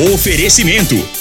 Oferecimento: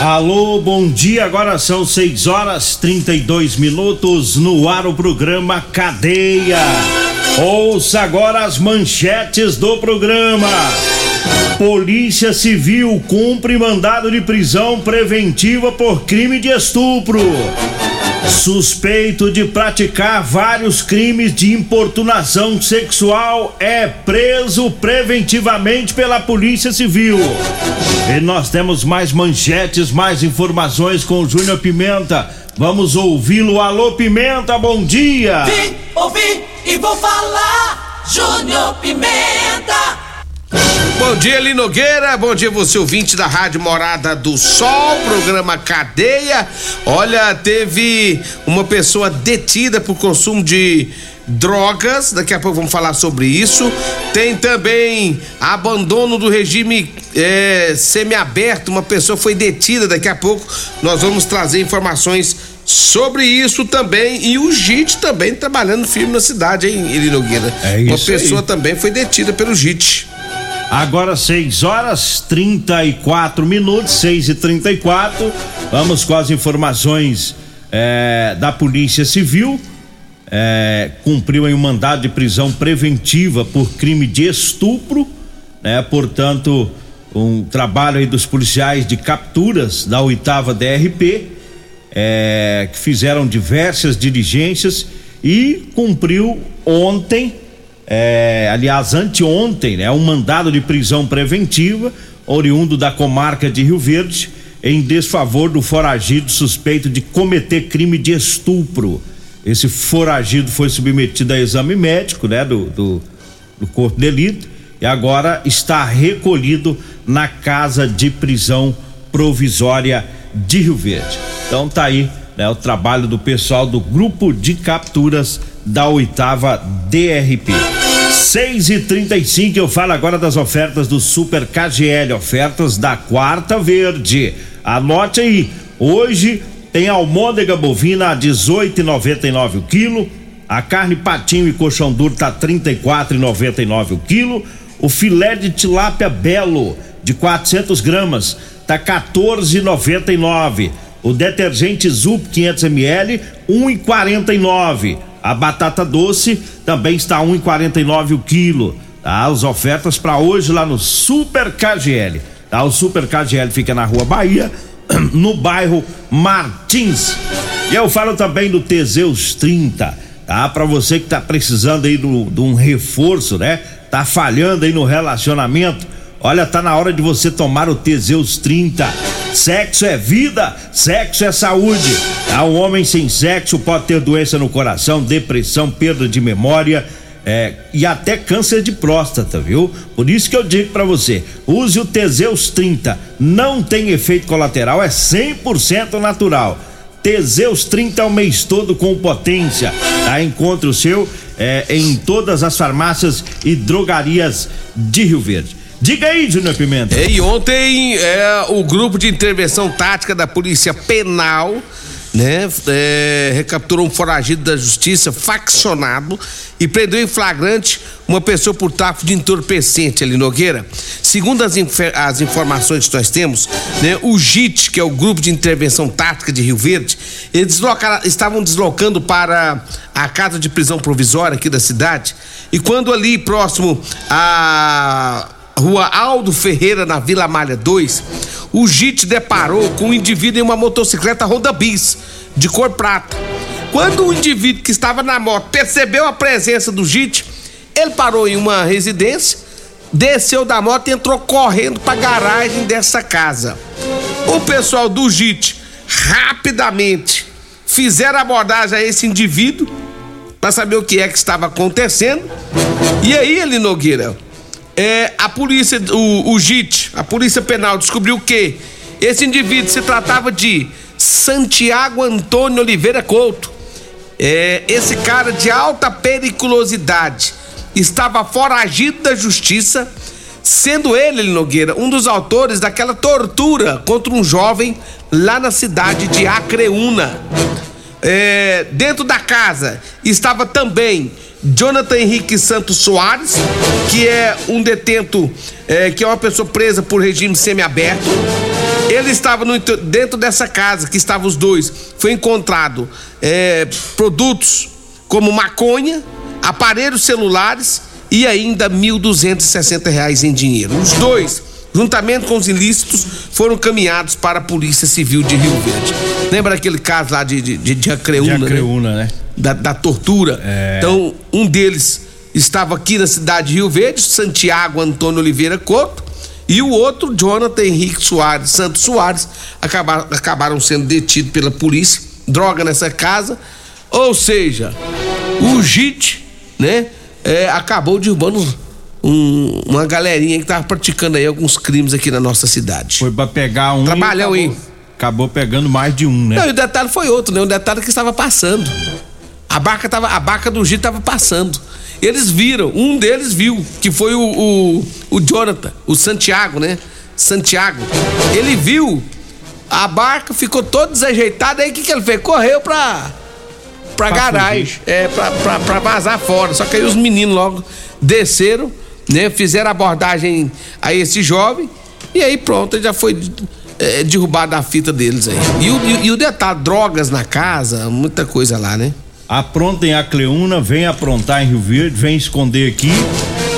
Alô, bom dia. Agora são 6 horas 32 minutos no ar o programa Cadeia. Ouça agora as manchetes do programa. Polícia Civil cumpre mandado de prisão preventiva por crime de estupro. Suspeito de praticar vários crimes de importunação sexual é preso preventivamente pela Polícia Civil. E nós temos mais manchetes, mais informações com o Júnior Pimenta. Vamos ouvi-lo. Alô, Pimenta, bom dia! Vim, ouvi e vou falar. Júnior Pimenta. Bom dia, Linogueira. Bom dia, você ouvinte da Rádio Morada do Sol, programa Cadeia. Olha, teve uma pessoa detida por consumo de drogas. Daqui a pouco vamos falar sobre isso. Tem também abandono do regime é, semiaberto. Uma pessoa foi detida. Daqui a pouco nós vamos trazer informações sobre isso também. E o JIT também trabalhando firme na cidade, hein, Eli Nogueira? É isso Uma pessoa aí. também foi detida pelo JIT. Agora 6 horas 34 minutos, 6 e 34 Vamos com as informações eh, da Polícia Civil. Eh, cumpriu aí um mandado de prisão preventiva por crime de estupro, né? Portanto, um trabalho aí dos policiais de capturas da oitava DRP, eh, que fizeram diversas diligências e cumpriu ontem é, aliás, anteontem, né, um mandado de prisão preventiva, oriundo da comarca de Rio Verde, em desfavor do foragido suspeito de cometer crime de estupro. Esse foragido foi submetido a exame médico, né, do, do, do corpo de delito, e agora está recolhido na casa de prisão provisória de Rio Verde. Então tá aí, né, o trabalho do pessoal do grupo de capturas da oitava DRP. 6 e 35 eu falo agora das ofertas do Super KGL, ofertas da quarta verde. Anote aí, hoje tem almôndega bovina a 18,99 o quilo, a carne patinho e colchão duro tá 34,99 o quilo, o filé de tilápia belo de 400 gramas tá 14,99. O detergente Zup 500 ml 1,49. A batata doce também está 1,49 o quilo. Tá? As ofertas para hoje lá no Super KGL. Tá? O Super KGL fica na Rua Bahia, no bairro Martins. E eu falo também do Teseus 30, tá? Para você que tá precisando aí do- de um reforço, né? Tá falhando aí no relacionamento. Olha, tá na hora de você tomar o Teseus 30. Sexo é vida, sexo é saúde. Tá? Um homem sem sexo pode ter doença no coração, depressão, perda de memória. é, e até câncer de próstata, viu? Por isso que eu digo pra você, use o Teseus 30, não tem efeito colateral, é 100% natural. Teseus 30 é o mês todo com potência. Tá? Encontre o seu é, em todas as farmácias e drogarias de Rio Verde. Diga aí, Júnior Pimenta. E ontem é, o grupo de intervenção tática da Polícia Penal, né, é, recapturou um foragido da justiça faccionado e prendeu em flagrante uma pessoa por tráfico de entorpecente ali Nogueira. Segundo as, as informações que nós temos, né, o JIT, que é o grupo de intervenção tática de Rio Verde, eles estavam deslocando para a casa de prisão provisória aqui da cidade e quando ali próximo a Rua Aldo Ferreira, na Vila Malha 2, o JIT deparou com um indivíduo em uma motocicleta Honda Bis, de cor prata. Quando o indivíduo que estava na moto percebeu a presença do JIT, ele parou em uma residência, desceu da moto e entrou correndo para a garagem dessa casa. O pessoal do JIT rapidamente fizeram abordagem a esse indivíduo para saber o que é que estava acontecendo. E aí, Eli Nogueira, é, a polícia, o, o JIT, a polícia penal descobriu que esse indivíduo se tratava de Santiago Antônio Oliveira Couto. É, esse cara de alta periculosidade estava foragido da justiça, sendo ele, Nogueira, um dos autores daquela tortura contra um jovem lá na cidade de Acreúna. É, dentro da casa estava também Jonathan Henrique Santos Soares, que é um detento, é, que é uma pessoa presa por regime semiaberto. Ele estava no, dentro dessa casa, que estavam os dois. Foi encontrado é, produtos como maconha, aparelhos celulares e ainda R$ 1.260 em dinheiro. Os dois juntamente com os ilícitos, foram caminhados para a Polícia Civil de Rio Verde. Lembra aquele caso lá de, de, de, de Acreúna, de Acreúna, né? né? Da, da tortura. É... Então, um deles estava aqui na cidade de Rio Verde, Santiago Antônio Oliveira Couto, e o outro, Jonathan Henrique Soares, Santos Soares, acabaram, acabaram sendo detidos pela polícia, droga nessa casa. Ou seja, o JIT, né, é, acabou derrubando um, uma galerinha que tava praticando aí alguns crimes aqui na nossa cidade. Foi pra pegar um. Trabalhou aí. Acabou pegando mais de um, né? Não, e o detalhe foi outro, né? O detalhe que estava passando. A barca tava, a barca do Gito tava passando. Eles viram, um deles viu, que foi o, o, o Jonathan, o Santiago, né? Santiago. Ele viu a barca, ficou todo desajeitado, aí o que, que ele fez? Correu pra, pra, pra garagem, fugir. é, pra, pra, pra vazar fora. Só que aí os meninos logo desceram né? Fizeram abordagem a esse jovem e aí pronto, ele já foi é, derrubado a fita deles aí. E o, e, e o detalhe, drogas na casa, muita coisa lá, né? Aprontem a Cleuna, vem aprontar em Rio Verde, vem esconder aqui.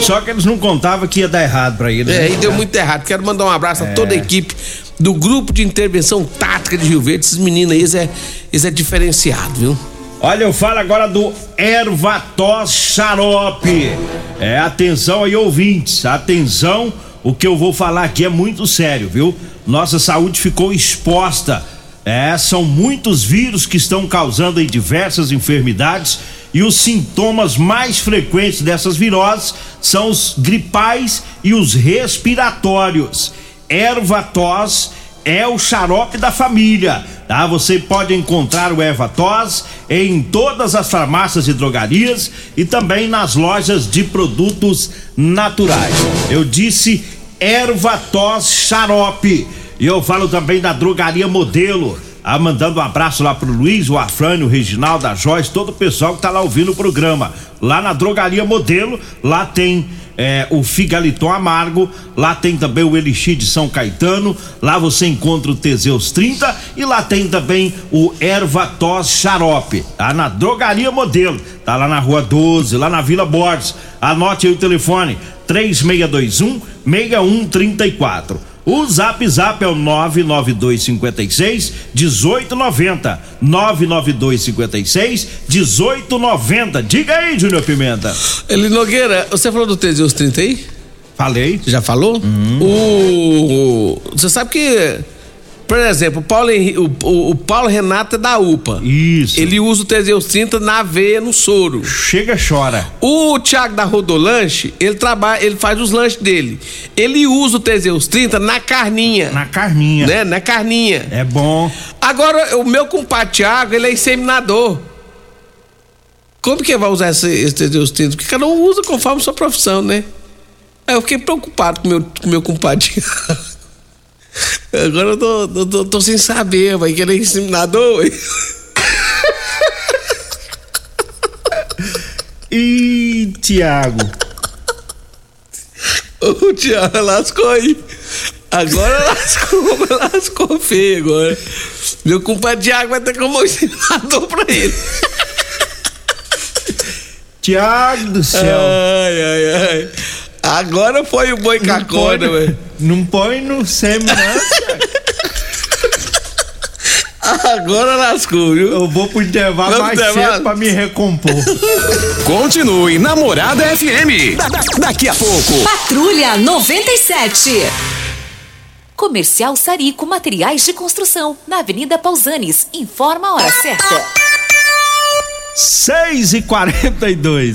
Só que eles não contavam que ia dar errado para eles. É, né? e deu muito errado. Quero mandar um abraço é. a toda a equipe do grupo de intervenção tática de Rio Verde. Esses meninos aí, eles é, eles é diferenciado, viu? Olha, eu falo agora do Ervatós Xarope. É, atenção aí, ouvintes, atenção, o que eu vou falar aqui é muito sério, viu? Nossa saúde ficou exposta. É, são muitos vírus que estão causando diversas enfermidades e os sintomas mais frequentes dessas viroses são os gripais e os respiratórios. Ervatós é o xarope da família, tá? Você pode encontrar o Erva-Tos em todas as farmácias e drogarias e também nas lojas de produtos naturais. Eu disse Erva-Tos xarope. E eu falo também da drogaria Modelo. Ah, mandando um abraço lá pro Luiz, o Afrânio, o Reginaldo, a Joyce, todo o pessoal que tá lá ouvindo o programa. Lá na drogaria Modelo, lá tem é, o Figaliton Amargo, lá tem também o Elixir de São Caetano, lá você encontra o Teseus 30 e lá tem também o Erva Tos Xarope, tá na Drogaria Modelo, tá lá na Rua 12, lá na Vila Borges. Anote aí o telefone: 3621 6134. O Zap Zap é o 99256 1890. 99256 1890. Diga aí, Júnior Pimenta. Eli Nogueira, você falou do Teseus 30 aí? Falei. Já falou? Uhum. O, você sabe que por exemplo, o Paulo, o, o Paulo Renato é da UPA. Isso. Ele usa o Teseus 30 na veia, no soro. Chega, chora. O Thiago da Rodolanche, ele trabalha, ele faz os lanches dele. Ele usa o Teseus 30 na carninha. Na carninha. Né? Na carninha. É bom. Agora, o meu compadre Thiago, ele é inseminador. Como que vai usar esse, esse Teseus 30? Porque cada um usa conforme sua profissão, né? Aí eu fiquei preocupado com meu, com meu compadre Thiago. Agora eu tô, tô, tô, tô sem saber, vai querer inseminador? Ih, Tiago. O Tiago lascou aí. Agora lascou, lascou feio agora. Meu compadre Tiago vai ter como inseminador pra ele. Tiago do céu. Ai, ai, ai. Agora foi o boi cacona, velho. Não põe no não. Agora lascou, viu? Eu vou pro intervalo Vamos mais intervalo. cedo pra me recompor. Continue Namorada FM. Da- da- daqui a pouco. Patrulha 97. Comercial Sarico Materiais de Construção, na Avenida Pausanes. Informa a hora certa. 6 e 42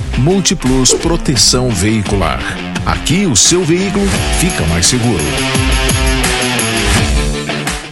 Multiplus Proteção Veicular. Aqui o seu veículo fica mais seguro.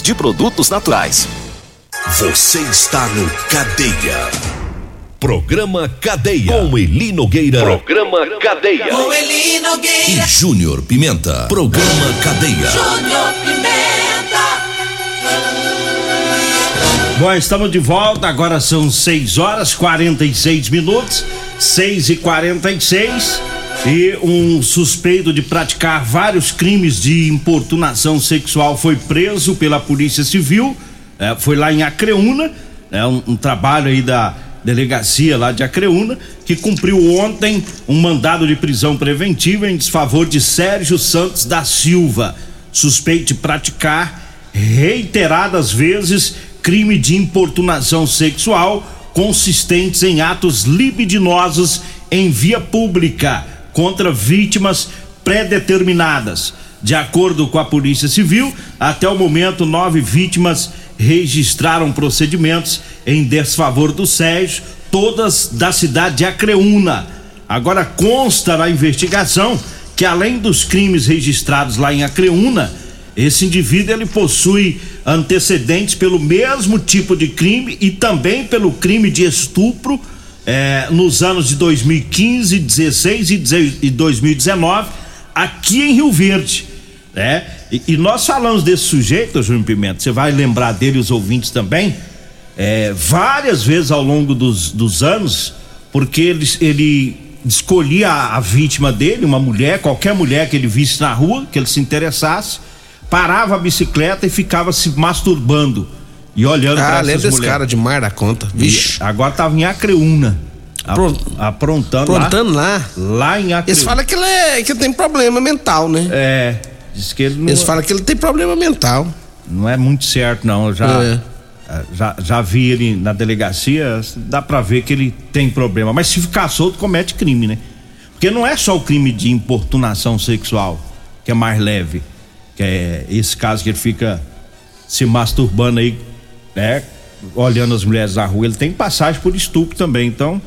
de produtos naturais. Você está no Cadeia. Programa Cadeia. Com Eli Nogueira. Programa Cadeia. Com Eli E Nogueira Júnior Pimenta. Programa Cadeia. Júnior Pimenta Bom, estamos de volta, agora são 6 horas 46 minutos, 6 e 46 e um suspeito de praticar vários crimes de importunação sexual foi preso pela Polícia Civil É, foi lá em Acreúna, é um, um trabalho aí da delegacia lá de Acreúna, que cumpriu ontem um mandado de prisão preventiva em desfavor de Sérgio Santos da Silva, suspeito de praticar reiteradas vezes crime de importunação sexual consistentes em atos libidinosos em via pública contra vítimas pré-determinadas. De acordo com a Polícia Civil, até o momento, nove vítimas registraram procedimentos em desfavor do Sérgio, todas da cidade de Acreúna. Agora consta na investigação que além dos crimes registrados lá em Acreúna, esse indivíduo ele possui antecedentes pelo mesmo tipo de crime e também pelo crime de estupro eh, nos anos de 2015, 16 e 2019 aqui em Rio Verde, né? E, e nós falamos desse sujeito, Júnior Pimenta, você vai lembrar dele os ouvintes também, eh, várias vezes ao longo dos, dos anos, porque ele, ele escolhia a, a vítima dele, uma mulher, qualquer mulher que ele visse na rua, que ele se interessasse parava a bicicleta e ficava se masturbando e olhando Ah, lembra essas mulheres. cara demais da conta. Vixe. E agora tava em Acreúna. aprontando, Aprontando lá. Lá em Acreúna. Eles falam que ele, é, que ele tem problema mental, né? É. Diz que ele não, Eles falam que ele tem problema mental. não é muito certo, não. Eu já, É. já, já vi ele na delegacia, dá pra ver que ele tem problema. Mas se ficar solto, comete crime, né? Porque não é só o crime de importunação sexual, que é mais leve. Que é esse caso que ele fica se masturbando aí, né? Olhando as mulheres na rua. Ele tem passagem por estupro também, então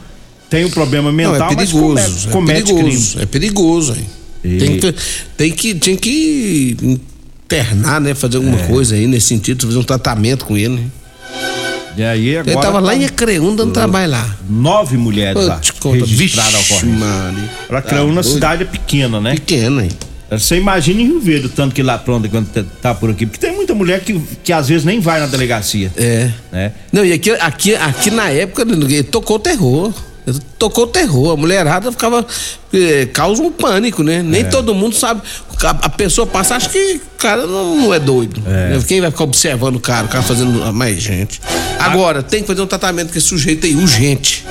tem um problema mental, não, é mas perigoso. comete, é comete perigoso. crime. É perigoso, hein? E- Tem, que, tem que tinha que internar, né? Fazer alguma É. coisa aí nesse sentido, fazer um tratamento com ele. Né? E aí agora. ele tava lá tá- em Acreúna dando trabalho lá. Nove mulheres lá Putz, conta, registraram a ocorrência. Pra Tá Creúna, doido. cidade é pequena, né? Pequena, hein? Você imagina em Rio Verde o tanto que lá pronta quando tá- tá por aqui. Porque tem muita mulher que, que às vezes nem vai na delegacia. É. Né? Não, e aqui, aqui, aqui na época ele tocou terror. Tocou terror. A mulherada ficava. eh, causa um pânico, né? Nem todo mundo sabe. A, a pessoa passa, acha que o cara não, não é doido. né? Quem vai ficar observando o cara, o cara fazendo mais gente. Agora, tem que fazer um tratamento com esse sujeito aí, urgente.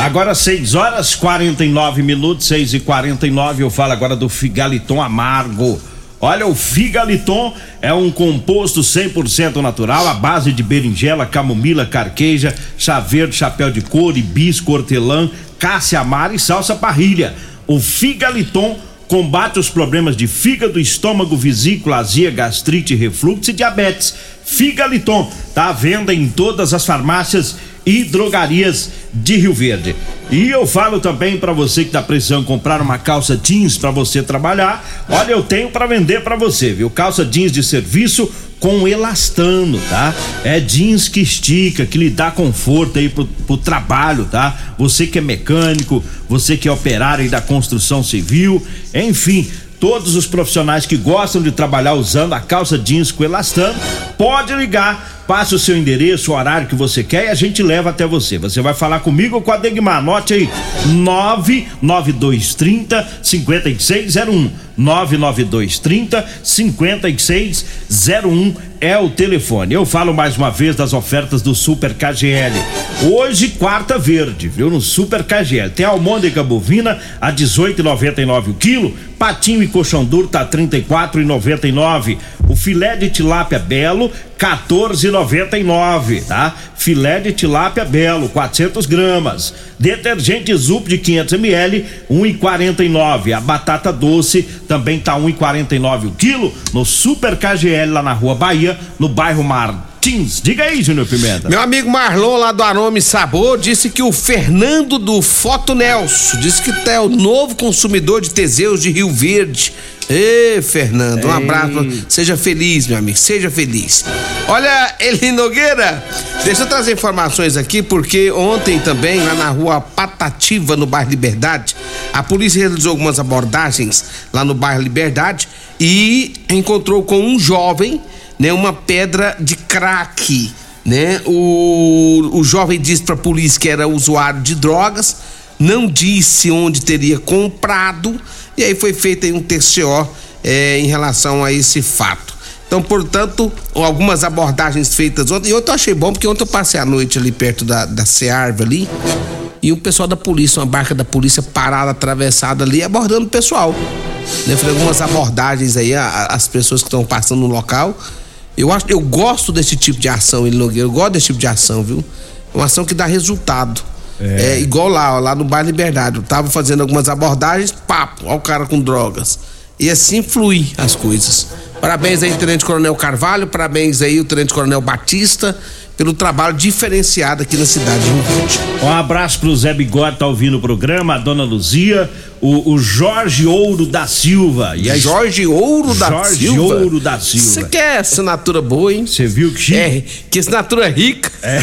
Agora 6 horas 49 minutos, 6 e 49 eu falo agora do Figaliton Amargo. Olha, o Figaliton é um composto 100% natural, à base de berinjela, camomila, carqueja, chá verde, chapéu de couro, hibisco, hortelã, cássia amara e salsa parrilha. O Figaliton combate os problemas de fígado, estômago, vesícula, azia, gastrite, refluxo e diabetes. Figaliton tá à venda em todas as farmácias e drogarias de Rio Verde. E eu falo também para você que tá precisando comprar uma calça jeans para você trabalhar. Olha, eu tenho para vender para você, viu? Calça jeans de serviço com elastano, tá? É jeans que estica, que lhe dá conforto aí pro, pro trabalho, tá? Você que é mecânico, você que é operário da construção civil, enfim, todos os profissionais que gostam de trabalhar usando a calça jeans com elastano, pode ligar, passe o seu endereço, o horário que você quer e a gente leva até você. Você vai falar comigo ou com a Degmar, anote aí, 99230 5601. 99230 5601 é o telefone. Eu falo mais uma vez das ofertas do Super KGL. Hoje, quarta verde, viu? No Super KGL. Tem almôndega bovina a 18,99 o quilo, patinho e colchão duro tá 34,99. O filé de tilápia belo 14,99, tá? Filé de tilápia belo 400 gramas. Detergente Zup de 500 ml 1,49. A batata doce também tá 1,49 o quilo no Super KGL lá na Rua Bahia, no bairro Martins. Diga aí, Júnior Pimenta. Meu amigo Marlon, lá do Arome Sabor, disse que o Fernando do Foto Nelson disse que é o novo consumidor de Teseus de Rio Verde. Ê, Fernando, um Ei. abraço. Seja feliz, meu amigo, seja feliz. Olha, Eli Nogueira, deixa eu trazer informações aqui, porque ontem também, lá na rua Patativa, no bairro Liberdade, a polícia realizou algumas abordagens lá no bairro Liberdade e encontrou com um jovem, né, uma pedra de crack, né? O, o jovem disse pra polícia que era usuário de drogas, não disse onde teria comprado, e aí foi feito um TCO eh, em relação a esse fato. Então portanto, algumas abordagens feitas ontem. E ontem eu achei bom, porque ontem eu passei a noite ali perto da, da Cearva ali. E o pessoal da polícia, uma barca da polícia parada, atravessada ali, abordando o pessoal. Né? Falei algumas abordagens aí, a- as pessoas que estão passando no local. Eu acho, eu gosto desse tipo de ação, ele Nogueira. Eu gosto desse tipo de ação, viu? Uma ação que dá resultado. É, igual lá, ó, lá no bairro Liberdade. Eu tava fazendo algumas abordagens, papo, ó o cara com drogas. E assim flui as coisas. Parabéns aí, Tenente Coronel Carvalho, parabéns aí, o Tenente Coronel Batista, pelo trabalho diferenciado aqui na cidade de Rio Verde. Um abraço pro Zé Bigode, tá ouvindo o programa, a dona Luzia, o, o Jorge Ouro da Silva. E a Jorge Ouro da Jorge Silva? Ouro da Silva. Você quer assinatura boa, hein? Você viu que chique? É, que assinatura rica. É.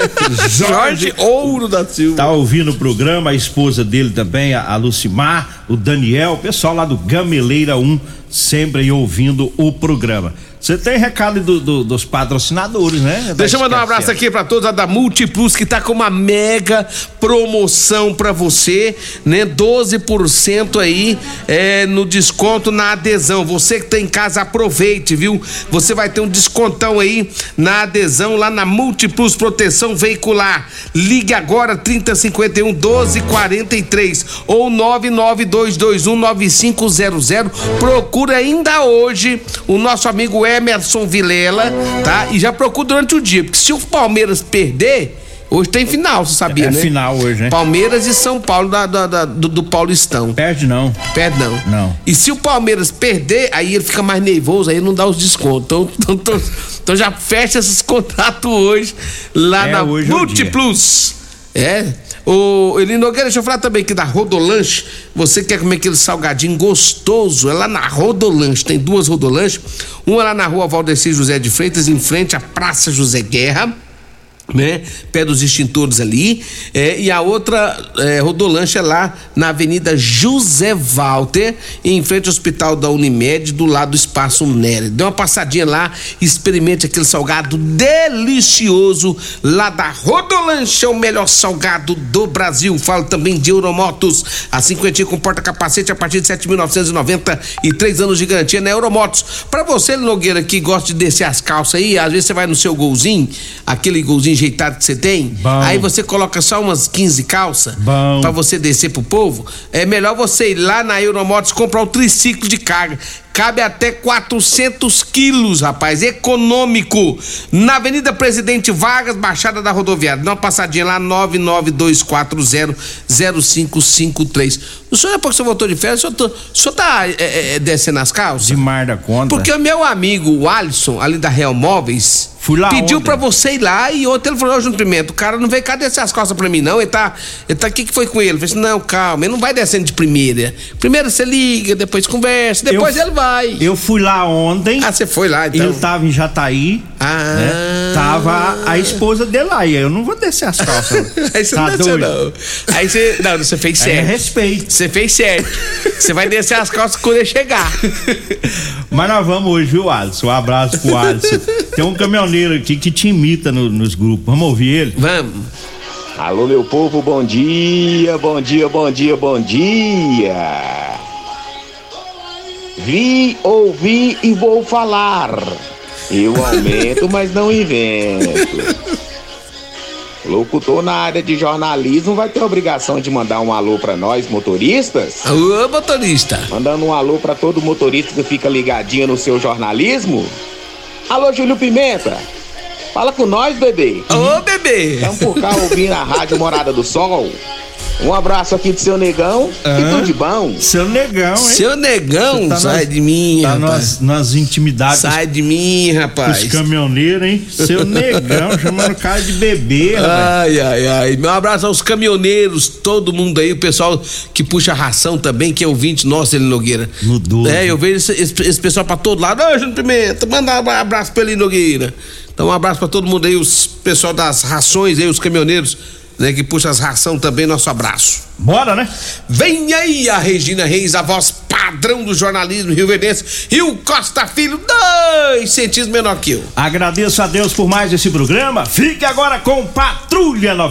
Jorge Ouro da Silva. Tá ouvindo o programa, a esposa dele também, a, a Lucimar, o Daniel, o pessoal lá do Gameleira 1, sempre aí ouvindo o programa. Você tem recado do- do- dos patrocinadores, né? Deixa eu mandar um abraço aqui pra todos a da Multiplus que tá com uma mega promoção pra você, né? 12% aí é, no desconto na adesão. Você que tá em casa, aproveite, viu? Você vai ter um descontão aí na adesão lá na Multiplus Proteção Veicular. Ligue agora 3051 1243 ou 99221 9500. Procura ainda hoje o nosso amigo Emerson Vilela, tá? E já procura durante o dia, porque se o Palmeiras perder, hoje tem final, você sabia, É né? final hoje, né? Palmeiras e São Paulo da, da- da- do, do Paulistão. Perde não. Perde não. Não. E se o Palmeiras perder, aí ele fica mais nervoso, aí não dá os descontos. Então, então, então- então já fecha esses contratos hoje lá É, na hoje é Multiplus. É. O Eli Nogueira, deixa eu falar também que da Rodolanche, você quer comer aquele salgadinho gostoso, é lá na Rodolanche, tem duas Rodolanches, uma lá na rua Valdeci José de Freitas, em frente à Praça José Guerra, né? Pé dos extintores ali. É, e a outra é, rodolanche é lá na Avenida José Walter, em frente ao Hospital da Unimed, do lado do Espaço Nery. Dê uma passadinha lá, experimente aquele salgado delicioso lá da Rodolanche, é o melhor salgado do Brasil. Falo também de Euromotos, a cinquentinha com porta-capacete a partir de 7.990 e três anos de garantia na Euromotos. Pra você, Nogueira, que gosta de descer as calças aí, às vezes você vai no seu golzinho, aquele golzinho enjeitado que você tem, aí você coloca só umas 15 calças Bom. pra você descer pro povo. É melhor você ir lá na Euromotos comprar um triciclo de carga. Cabe até 400 quilos, rapaz, econômico. Na Avenida Presidente Vargas, Baixada da Rodoviária. Dá uma passadinha lá, 992400553. O senhor, depois que você voltou de férias, o senhor, tá- o senhor tá é, é, descendo as calças? De mar da conta. Porque o meu amigo, o Alisson, ali da Real Móveis, pediu pra você ir lá e ontem ele falou, ô Júnior Pimenta, o cara não veio cá descer as costas pra mim, não. Ele tá. Ele tá. O que, que foi com ele? Eu falei assim, não, calma, ele não vai descendo de primeira. Primeiro você liga, depois conversa, depois Eu- ele vai. Eu fui lá ontem. Ah, você foi lá então? Ele tava em Jataí. Ah. né? Tava a, esposa dele lá. E aí eu não vou descer as calças. Aí você Tá não desceu, doido? não. Aí você. Não, você fez Aí é certo. respeito. Você fez certo. Você vai descer as calças quando ele chegar. Mas nós vamos hoje, viu, Alisson? Um abraço pro Alisson. Tem um caminhoneiro aqui que te imita no- nos grupos. Vamos ouvir ele? Vamos. Alô, meu povo, bom dia, bom dia, bom dia, bom dia. Vi, ouvi e vou falar. Eu aumento, mas não invento. Locutor na área de jornalismo vai ter a obrigação de mandar um alô pra nós, motoristas? Alô, motorista. Mandando um alô pra todo motorista que fica ligadinho no seu jornalismo? Alô, Júlio Pimenta. Fala com nós, bebê. Ô, bebê. Estamos por cá ouvindo a Rádio Morada do Sol. Um abraço aqui do seu negão e tudo de bom. Seu negão, hein? Seu negão, tá sai nas- de mim, Tá rapaz. nas, nas intimidades. Sai de mim, rapaz. Os caminhoneiros, hein? Seu negão, chamando o cara de bebê, rapaz. Ai, ai, ai. Meu abraço aos caminhoneiros, todo mundo aí, o pessoal que puxa ração também, que é ouvinte nosso, ele Nogueira. No doze. É, eu vejo esse, esse- esse pessoal pra todo lado. Ô, Júnior Pimenta, manda um abraço pra ele Nogueira. Então, um abraço pra todo mundo aí, os pessoal das rações aí, os caminhoneiros, né, que puxa as ração também, nosso abraço. Bora, né? Vem aí a Regina Reis, a voz padrão do jornalismo rio-verdense, e o Costa Filho, dois centímetros menor que eu. Agradeço a Deus por mais esse programa. Fique agora com Patrulha 90.